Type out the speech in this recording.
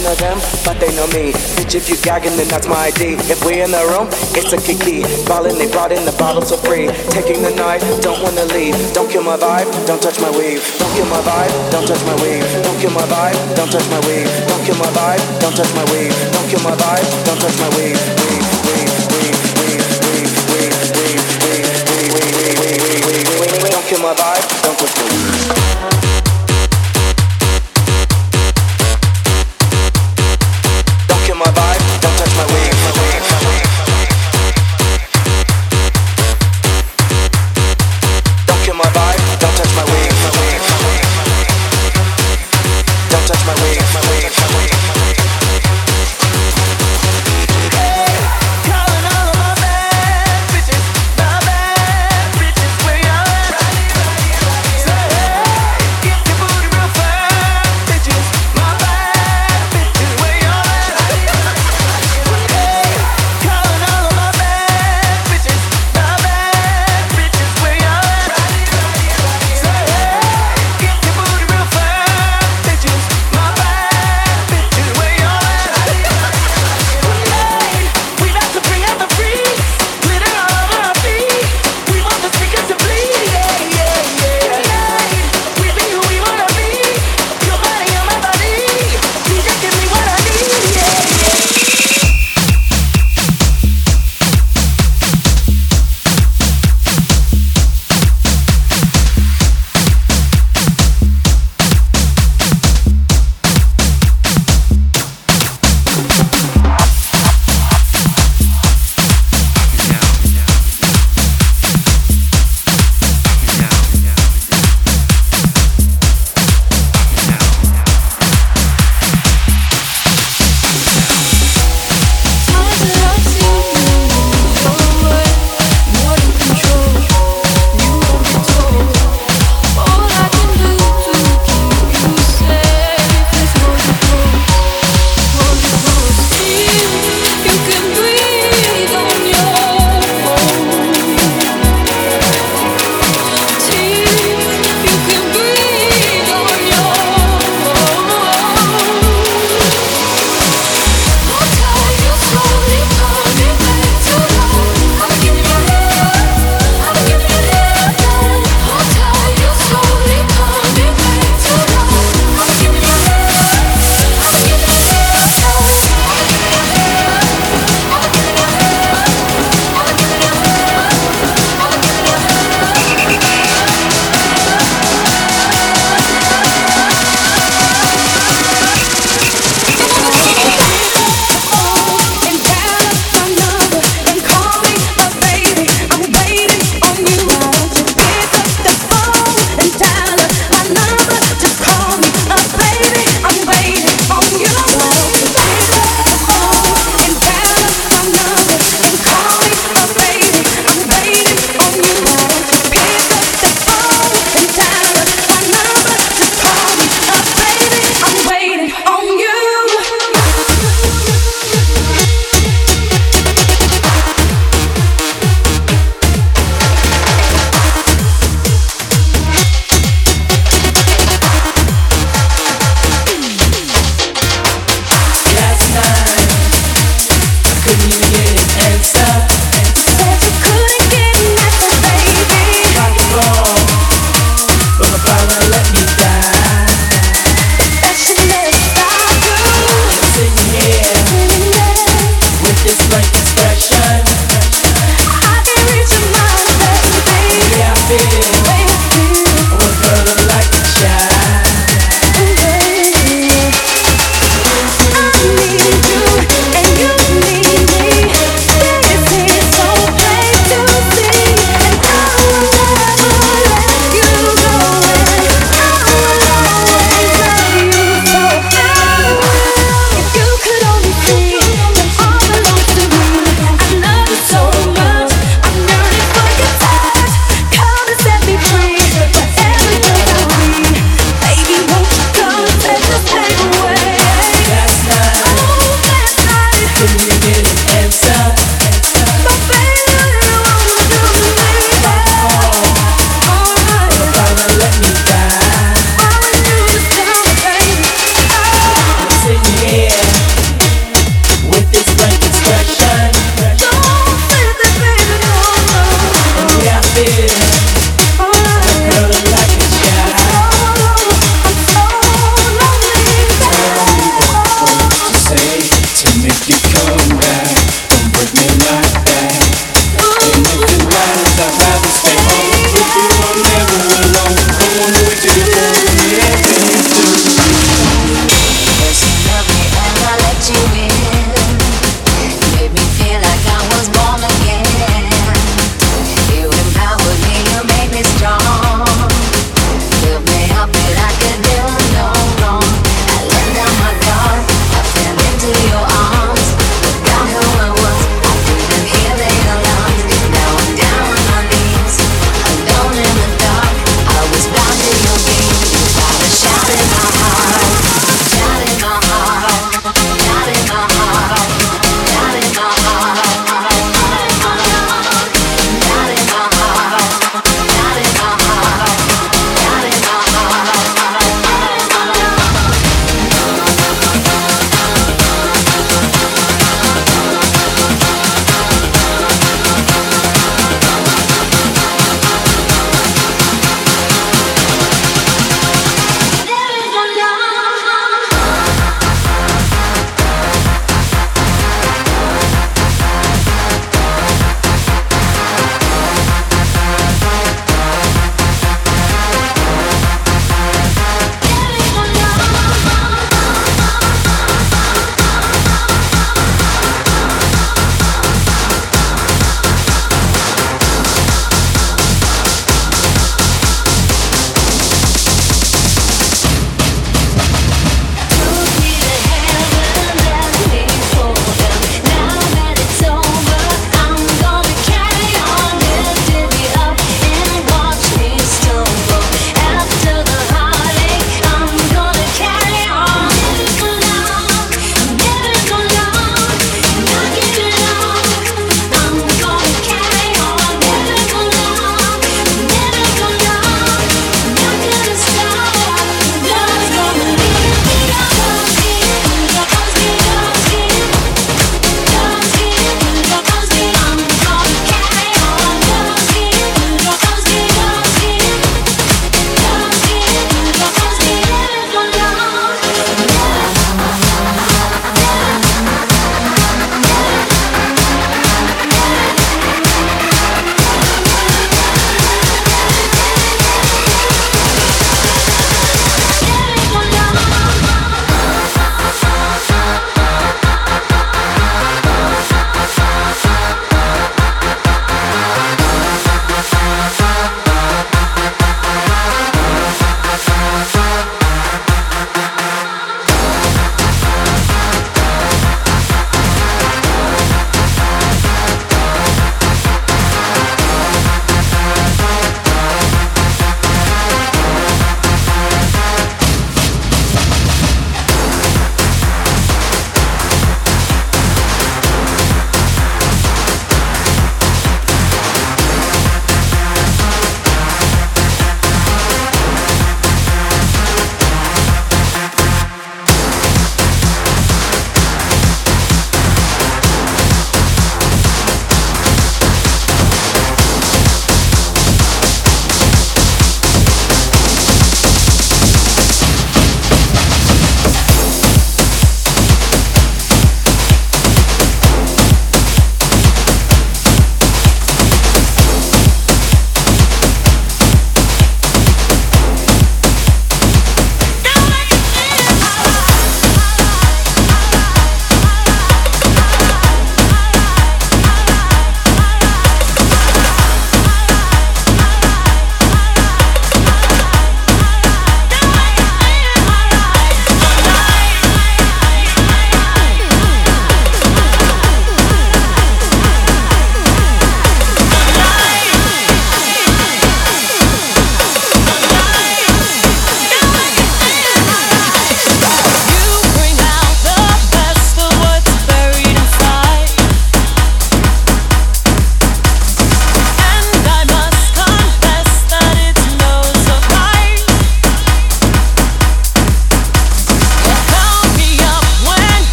Know them, but they know me. Bitch, if you gagging, then that's my ID. If we in the room, it's a kiki. Ballin', they brought in the bottles so free. Taking the night, don't wanna leave. Don't kill my vibe, don't touch my weave. Don't kill my vibe, don't touch my weave. Don't kill my vibe, don't touch my weave. Don't kill my vibe, don't touch my weave. Don't kill my vibe, don't touch my weave. Weave, weave, weave, weave, weave, weave, weave, weave, weave, weave, weave, weave, weave. Don't kill my vibe, don't touch my weave.